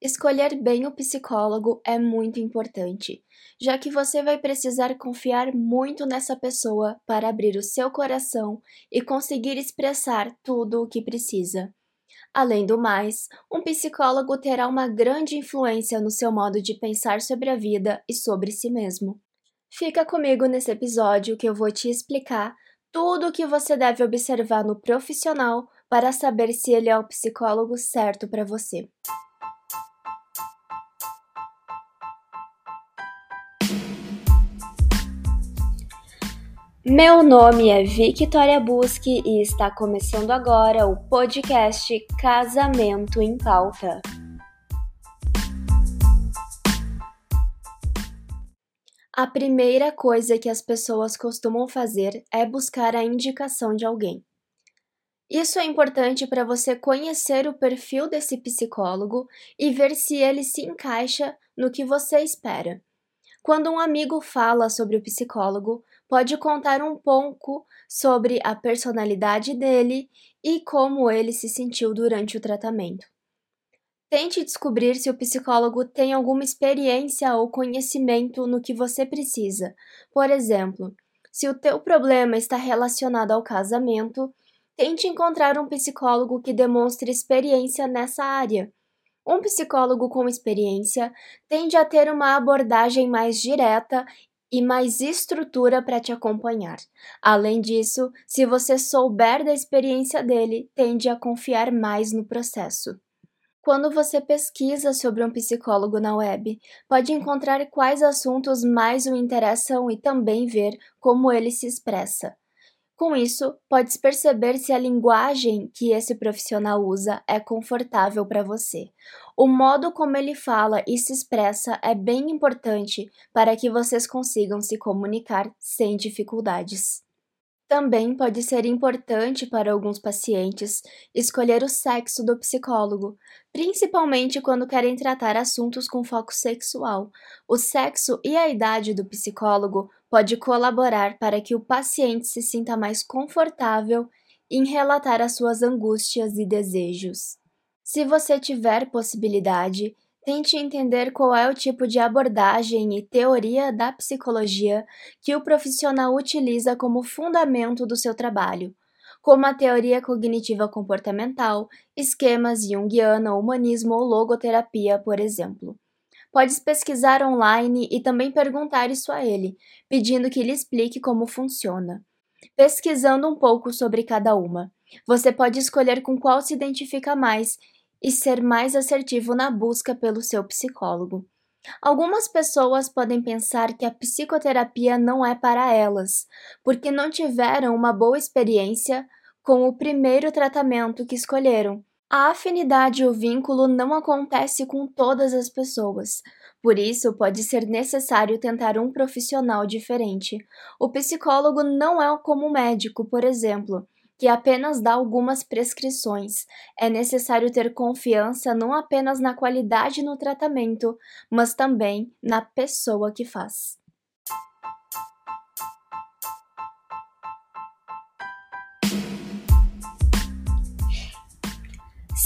Escolher bem o psicólogo é muito importante, já que você vai precisar confiar muito nessa pessoa para abrir o seu coração e conseguir expressar tudo o que precisa. Além do mais, um psicólogo terá uma grande influência no seu modo de pensar sobre a vida e sobre si mesmo. Fica comigo nesse episódio que eu vou te explicar tudo o que você deve observar no profissional para saber se ele é o psicólogo certo para você. Meu nome é Victoria Busque e está começando agora o podcast Casamento em Pauta. A primeira coisa que as pessoas costumam fazer é buscar a indicação de alguém. Isso é importante para você conhecer o perfil desse psicólogo e ver se ele se encaixa no que você espera. Quando um amigo fala sobre o psicólogo, pode contar um pouco sobre a personalidade dele e como ele se sentiu durante o tratamento. Tente descobrir se o psicólogo tem alguma experiência ou conhecimento no que você precisa. Por exemplo, se o teu problema está relacionado ao casamento, tente encontrar um psicólogo que demonstre experiência nessa área. Um psicólogo com experiência tende a ter uma abordagem mais direta e mais estrutura para te acompanhar. Além disso, se você souber da experiência dele, tende a confiar mais no processo. Quando você pesquisa sobre um psicólogo na web, pode encontrar quais assuntos mais o interessam e também ver como ele se expressa. Com isso, podes perceber se a linguagem que esse profissional usa é confortável para você. O modo como ele fala e se expressa é bem importante para que vocês consigam se comunicar sem dificuldades. Também pode ser importante para alguns pacientes escolher o sexo do psicólogo, principalmente quando querem tratar assuntos com foco sexual. O sexo e a idade do psicólogo pode colaborar para que o paciente se sinta mais confortável em relatar as suas angústias e desejos. Se você tiver possibilidade, Tente entender qual é o tipo de abordagem e teoria da psicologia que o profissional utiliza como fundamento do seu trabalho, como a teoria cognitiva comportamental, esquemas junguiana, humanismo ou logoterapia, por exemplo. Podes pesquisar online e também perguntar isso a ele, pedindo que lhe explique como funciona. Pesquisando um pouco sobre cada uma, você pode escolher com qual se identifica mais e ser mais assertivo na busca pelo seu psicólogo. Algumas pessoas podem pensar que a psicoterapia não é para elas, porque não tiveram uma boa experiência com o primeiro tratamento que escolheram. A afinidade e o vínculo não acontece com todas as pessoas, por isso pode ser necessário tentar um profissional diferente. O psicólogo não é como o médico, por exemplo que apenas dá algumas prescrições. É necessário ter confiança não apenas na qualidade no tratamento, mas também na pessoa que faz.